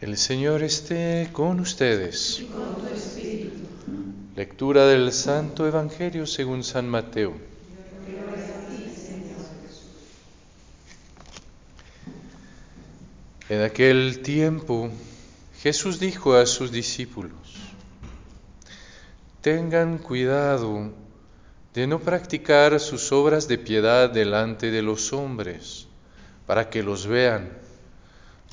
El Señor esté con ustedes. y con tu espíritu. Lectura del Santo Evangelio según San Mateo. En aquel tiempo Jesús dijo a sus discípulos, tengan cuidado de no practicar sus obras de piedad delante de los hombres, para que los vean.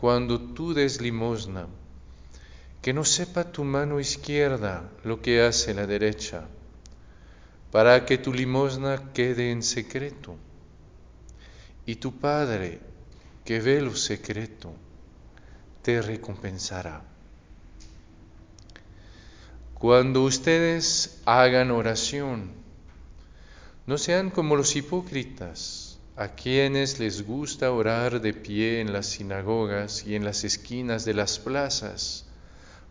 cuando tú des limosna, que no sepa tu mano izquierda lo que hace la derecha, para que tu limosna quede en secreto. Y tu Padre, que ve lo secreto, te recompensará. Cuando ustedes hagan oración, no sean como los hipócritas, a quienes les gusta orar de pie en las sinagogas y en las esquinas de las plazas,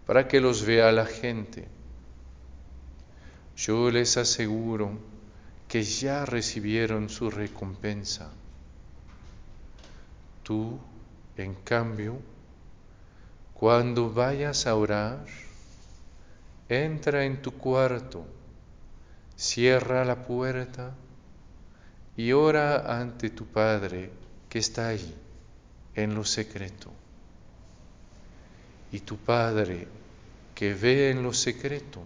para que los vea la gente. Yo les aseguro que ya recibieron su recompensa. Tú, en cambio, cuando vayas a orar, entra en tu cuarto, cierra la puerta y ora ante tu Padre que está ahí, en lo secreto. Y tu Padre que ve en lo secreto,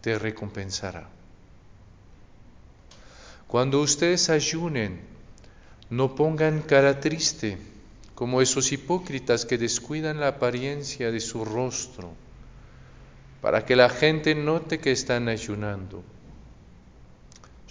te recompensará. Cuando ustedes ayunen, no pongan cara triste como esos hipócritas que descuidan la apariencia de su rostro para que la gente note que están ayunando.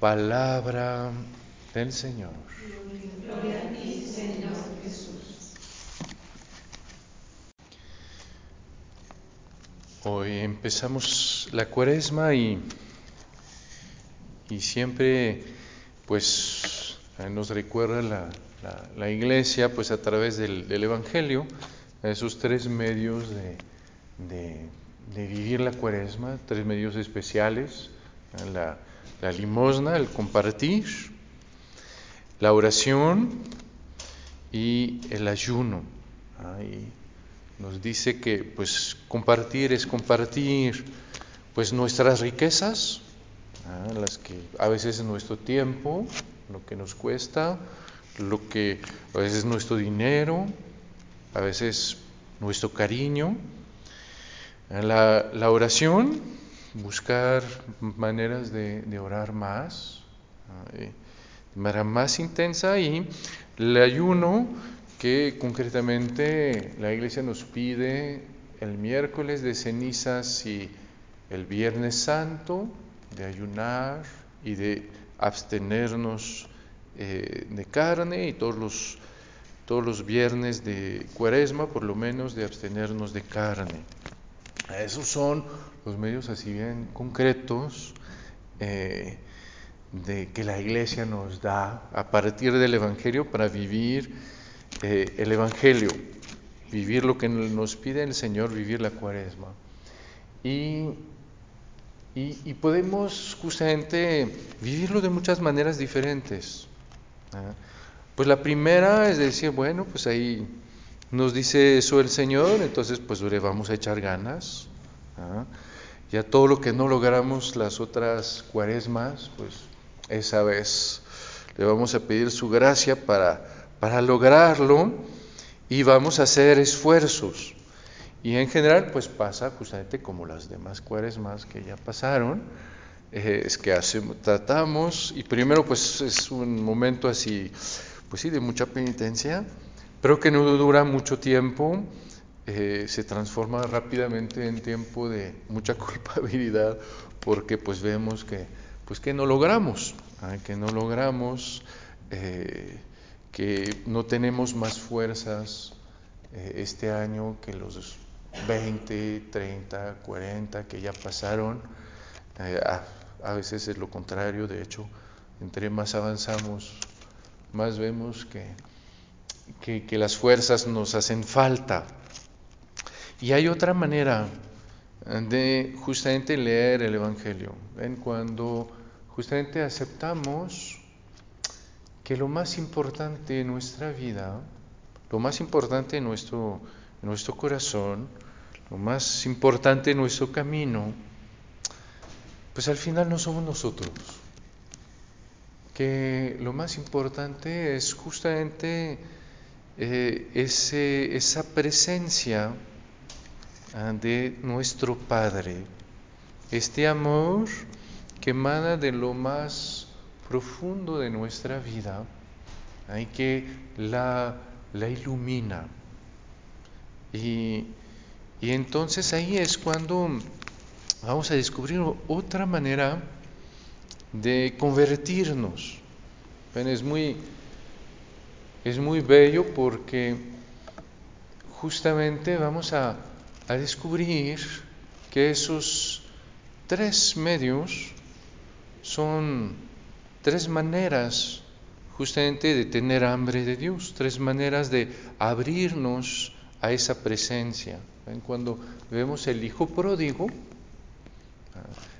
Palabra del Señor. Gloria a ti, Señor Jesús. Hoy empezamos la cuaresma y, y siempre pues nos recuerda la, la, la iglesia pues a través del, del Evangelio esos tres medios de, de, de, vivir la cuaresma, tres medios especiales, la, la limosna, el compartir, la oración y el ayuno. Nos dice que pues compartir es compartir pues nuestras riquezas, ¿ah? las que a veces es nuestro tiempo, lo que nos cuesta, lo que a veces es nuestro dinero, a veces nuestro cariño, la oración, buscar maneras de, orar más, de manera más intensa, y el ayuno que concretamente la iglesia nos pide el miércoles de cenizas y el viernes santo, de ayunar y de abstenernos eh, de carne y todos los todos los viernes de cuaresma, por lo menos, de abstenernos de carne. Esos son los medios así bien concretos eh, de que la iglesia nos da a partir del Evangelio para vivir eh, el Evangelio, vivir lo que nos pide el Señor, vivir la cuaresma. Y, y, podemos justamente vivirlo de muchas maneras diferentes. ¿eh? Pues la primera es decir, bueno, pues ahí nos dice eso el Señor, entonces pues le vamos a echar ganas. ¿ah? Ya todo lo que no logramos las otras cuaresmas, pues esa vez le vamos a pedir su gracia para, para lograrlo y vamos a hacer esfuerzos. Y en general, pues pasa justamente como las demás cuaresmas que ya pasaron, eh, es que hacemos, tratamos, y primero pues es un momento así, pues sí, de mucha penitencia, pero que no dura mucho tiempo, eh, se transforma rápidamente en tiempo de mucha culpabilidad, porque pues vemos que, pues que no logramos, ¿ah? que no logramos, eh, que no tenemos más fuerzas este año que los 20, 30, 40 que ya pasaron. A veces es lo contrario, de hecho, entre más avanzamos, más vemos que, que, las fuerzas nos hacen falta. Y hay otra manera de justamente leer el Evangelio. ¿Ven? Cuando justamente aceptamos que lo más importante en nuestra vida, lo más importante en nuestro, en nuestro corazón, lo más importante en nuestro camino, pues al final no somos nosotros. Que lo más importante es justamente eh, ese, esa presencia ah, de nuestro Padre, este amor que emana de lo más profundo de nuestra vida y que la, la ilumina. Y, y entonces ahí es cuando vamos a descubrir otra manera de convertirnos. Es muy, es muy bello porque justamente vamos a, a descubrir que esos tres medios son tres maneras justamente de tener hambre de Dios, tres maneras de abrirnos a esa presencia. Cuando vemos el Hijo pródigo,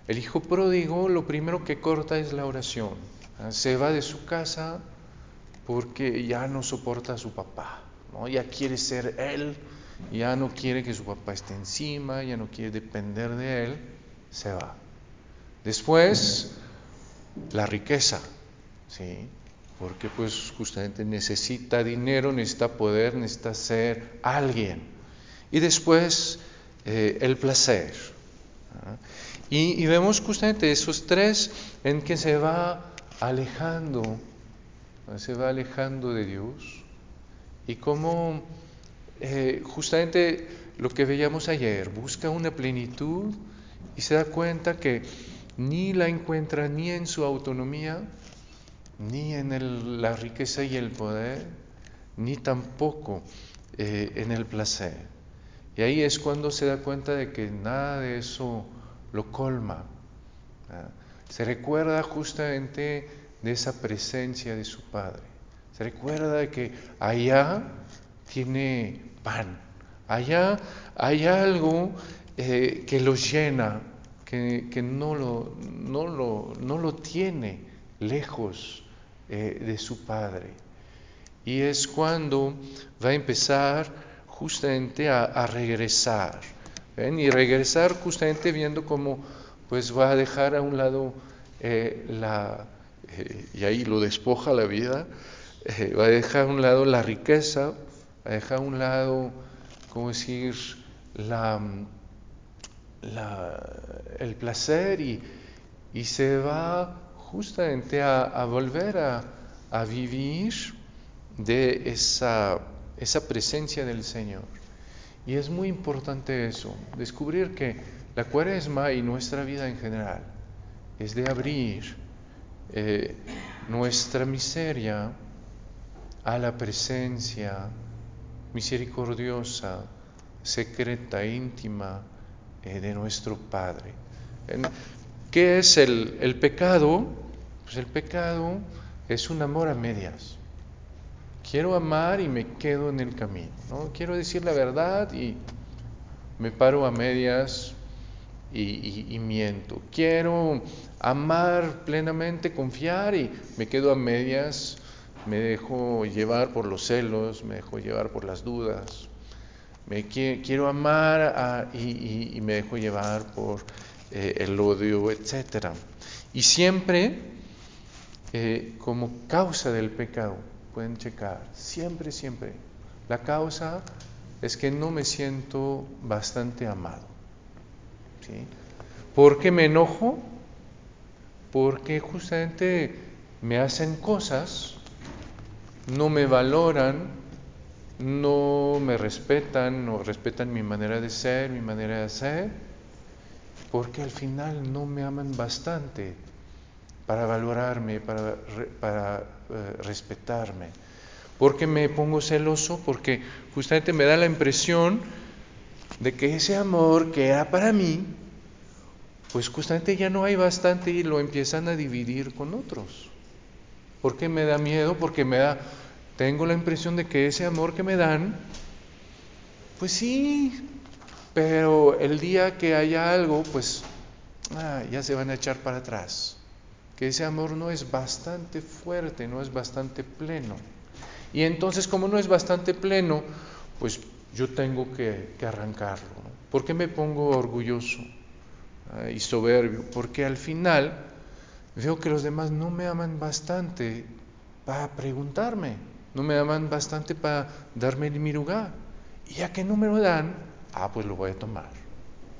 el hijo pródigo lo primero que corta es la oración. Se va de su casa porque ya no soporta a su papá, ¿no? ya quiere ser él, ya no quiere que su papá esté encima, ya no quiere depender de él, se va. Después, la riqueza, ¿sí? porque pues justamente necesita dinero, necesita poder, necesita ser alguien. Y después, eh, el placer. Y, vemos justamente esos tres en que se va alejando, se va alejando de Dios. Y cómo eh, justamente lo que veíamos ayer, busca una plenitud y se da cuenta que ni la encuentra ni en su autonomía, ni en la riqueza y el poder, ni tampoco eh, en el placer. Y ahí es cuando se da cuenta de que nada de eso lo colma. Se recuerda justamente de esa presencia de su Padre. Se recuerda que allá tiene pan, allá hay algo eh, que lo llena, que, no, lo, no, lo, no, lo, tiene lejos eh, de su Padre. Y es cuando va a empezar justamente a regresar y regresar justamente viendo cómo pues va a dejar a un lado eh, la, eh, y ahí lo despoja la vida, eh, va a dejar a un lado la riqueza, va a dejar a un lado, ¿cómo decir?, la, el placer y, y, se va justamente a, volver a, a, vivir de esa, esa presencia del Señor. Y es muy importante eso, descubrir que la cuaresma y nuestra vida en general es de abrir eh, nuestra miseria a la presencia misericordiosa, secreta, íntima eh, de nuestro Padre. ¿Qué es el, el pecado? Pues el pecado es un amor a medias. Quiero amar y me quedo en el camino. ¿no? Quiero decir la verdad y me paro a medias y, miento. Quiero amar plenamente, confiar y me quedo a medias. Me dejo llevar por los celos, me dejo llevar por las dudas. Me quiero amar y, me dejo llevar por eh, el odio, etc. Y siempre eh, como causa del pecado pueden checar, siempre, siempre, La causa es que no me siento bastante amado. ¿Sí? ¿Por qué me enojo? Porque justamente me hacen cosas, no me valoran, no me respetan, no respetan mi manera de ser, mi manera de hacer, porque al final no me aman bastante para valorarme, para, eh, respetarme. Porque me pongo celoso, porque justamente me da la impresión de que ese amor que era para mí, pues justamente ya no hay bastante y lo empiezan a dividir con otros. ¿Por qué me da miedo? Porque me da, tengo la impresión de que ese amor que me dan, pues sí, pero el día que haya algo, pues ah, ya se van a echar para atrás. Que ese amor no es bastante fuerte, no es bastante pleno. Y entonces como no es bastante pleno, pues yo tengo que, arrancarlo. ¿Por qué me pongo orgulloso ah, y soberbio? Porque al final veo que los demás no me aman bastante para preguntarme, no me aman bastante para darme mi lugar. Y ya que no me lo dan, ah, pues lo voy a tomar.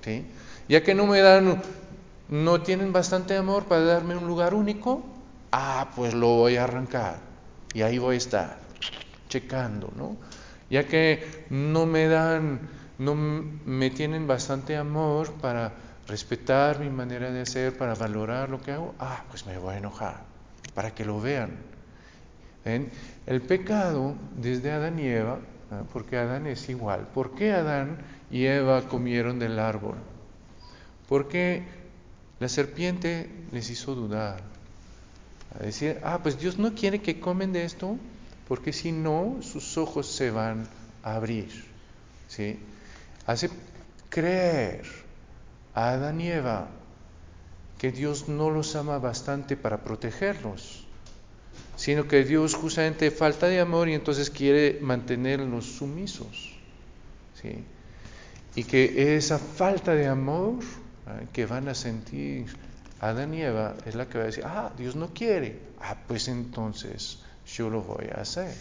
¿sí? Ya que no me dan, no tienen bastante amor para darme un lugar único, ah, pues lo voy a arrancar. Y ahí voy a estar, checando, ¿no? Ya que no me dan, no me tienen bastante amor para respetar mi manera de hacer, para valorar lo que hago, ah, pues me voy a enojar, para que lo vean. ¿Ven? El pecado desde Adán y Eva, porque Adán es igual. ¿Por qué Adán y Eva comieron del árbol? Porque la serpiente les hizo dudar. A decir, ah, pues Dios no quiere que comen de esto, porque si no, sus ojos se van a abrir. ¿sí? Hace creer a Adán y Eva que Dios no los ama bastante para protegerlos, sino que Dios justamente falta de amor y entonces quiere mantenerlos sumisos. ¿sí? Y que esa falta de amor que van a sentir Adán y Eva es la que va a decir, ah, Dios no quiere, ah, pues entonces yo lo voy a hacer.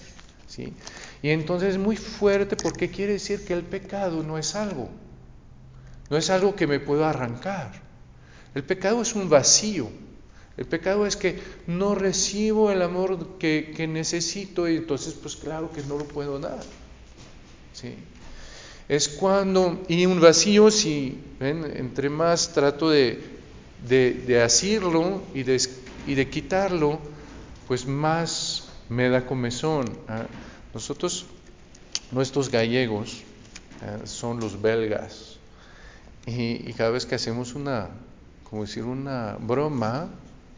¿sí? Y entonces es muy fuerte porque quiere decir que el pecado no es algo, no es algo que me puedo arrancar. El pecado es un vacío. El pecado es que no recibo el amor que, necesito y entonces pues claro que no lo puedo dar. ¿sí? Es cuando, y un vacío, si ¿ven? entre más trato de, de, de y de, y de, quitarlo, pues más me da comezón. ¿ah? Nosotros, nuestros gallegos, ¿ah? son los belgas. Y, cada vez que hacemos una, como decir, una broma,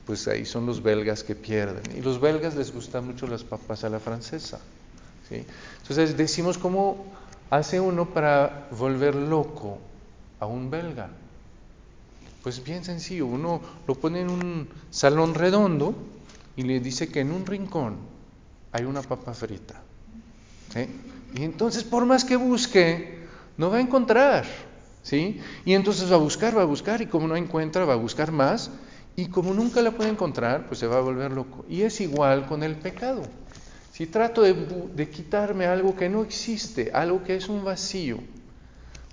pues ahí son los belgas que pierden. Y los belgas les gustan mucho las papas a la francesa. ¿sí? Entonces decimos cómo hace uno para volver loco a un belga. Pues bien sencillo, uno lo pone en un salón redondo y le dice que en un rincón hay una papa frita. Y entonces por más que busque, no va a encontrar. ¿sí? Y entonces va a buscar, va a buscar, y como no encuentra, va a buscar más, y como nunca la puede encontrar, pues se va a volver loco. Y es igual con el pecado. Si trato de, quitarme algo que no existe, algo que es un vacío,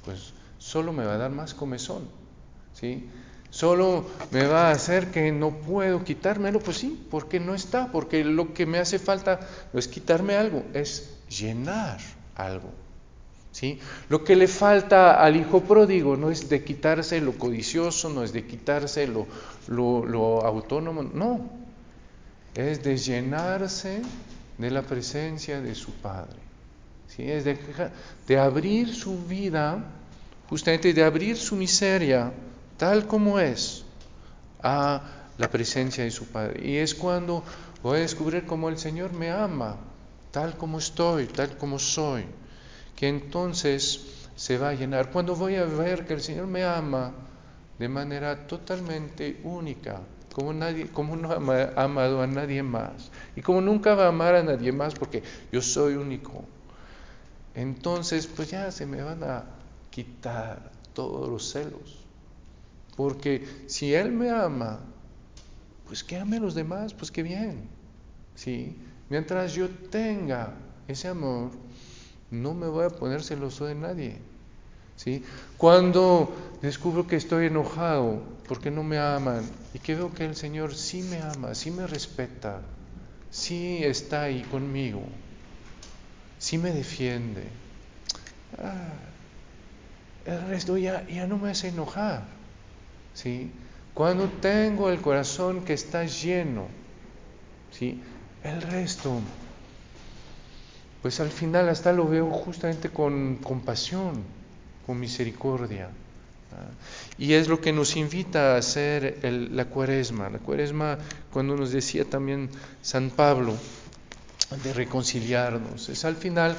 pues solo me va a dar más comezón, ¿sí? Solo me va a hacer que no puedo quitármelo, pues sí, porque no está, porque lo que me hace falta no es quitarme algo, es llenar algo. ¿sí? Lo que le falta al hijo pródigo no es de quitarse lo codicioso, no es de quitarse lo, lo, autónomo, no, es de llenarse de la presencia de su Padre. ¿sí? Es de, de abrir su vida, justamente de abrir su miseria tal como es a la presencia de su Padre. Y es cuando voy a descubrir cómo el Señor me ama, tal como estoy, tal como soy que entonces se va a llenar. Cuando voy a ver que el Señor me ama de manera totalmente única, como, nadie, como no ha amado a nadie más, y como nunca va a amar a nadie más porque yo soy único, entonces pues ya se me van a quitar todos los celos. Porque si Él me ama, pues que ame a los demás, pues qué bien. ¿sí? Mientras yo tenga ese amor, no me voy a poner celoso de nadie. ¿sí? Cuando descubro que estoy enojado porque no me aman y que veo que el Señor sí me ama, sí me respeta, sí está ahí conmigo, sí me defiende, ah, el resto ya, ya no me hace enojar. ¿Sí? Cuando tengo el corazón que está lleno, ¿sí? el resto, pues al final hasta lo veo justamente con compasión, con misericordia. Y es lo que nos invita a hacer la cuaresma. La cuaresma, cuando nos decía también San Pablo, de reconciliarnos, es al final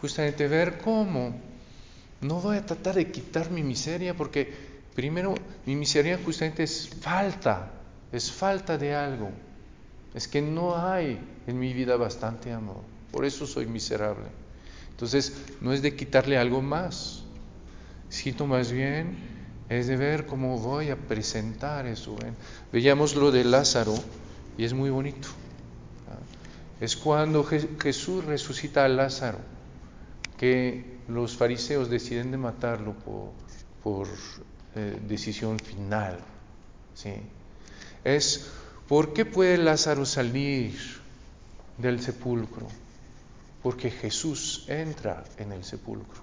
justamente ver cómo no voy a tratar de quitar mi miseria, porque primero mi miseria justamente es falta, es falta de algo. Es que no hay en mi vida bastante amor, por eso soy miserable. Entonces, no es de quitarle algo más, sino más bien es de ver cómo voy a presentar eso. Veíamos lo de Lázaro y es muy bonito. Es cuando Jesús resucita a Lázaro, que los fariseos deciden de matarlo por, eh, decisión final. ¿sí? Es, ¿por qué puede Lázaro salir del sepulcro? Porque Jesús entra en el sepulcro.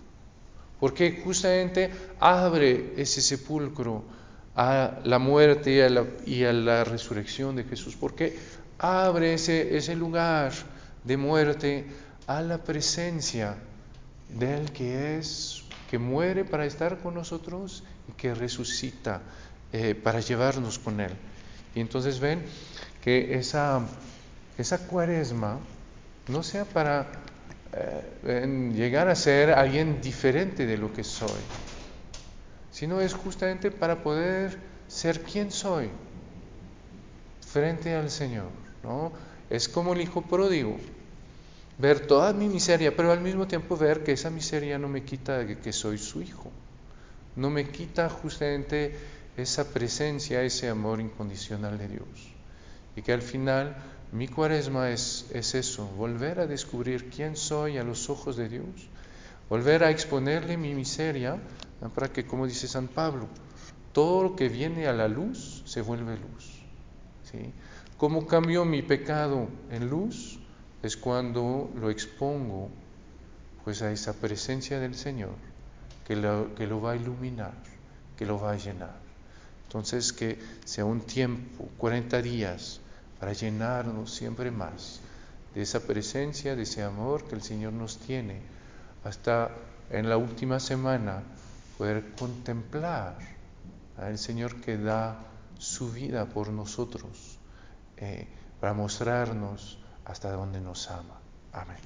Porque justamente abre ese sepulcro a la muerte y a la, y a la resurrección de Jesús. Porque abre ese, ese lugar de muerte a la presencia del que es, que muere para estar con nosotros y que resucita eh, para llevarnos con Él. Y entonces ven que esa, esa cuaresma no sea para eh, llegar a ser alguien diferente de lo que soy, sino es justamente para poder ser quien soy frente al Señor. ¿no? Es como el hijo pródigo, ver toda mi miseria, pero al mismo tiempo ver que esa miseria no me quita que soy su hijo, no me quita justamente esa presencia, ese amor incondicional de Dios. Y que al final mi cuaresma es, es eso, volver a descubrir quién soy a los ojos de Dios, volver a exponerle mi miseria para que, como dice San Pablo, todo lo que viene a la luz se vuelve luz. ¿sí? ¿Cómo cambio mi pecado en luz? es cuando lo expongo pues a esa presencia del Señor que lo, que lo va a iluminar, que lo va a llenar. Entonces que sea un tiempo, 40 días, para llenarnos siempre más de esa presencia, de ese amor que el Señor nos tiene, hasta en la última semana poder contemplar al Señor que da su vida por nosotros, eh, para mostrarnos hasta donde nos ama. Amén.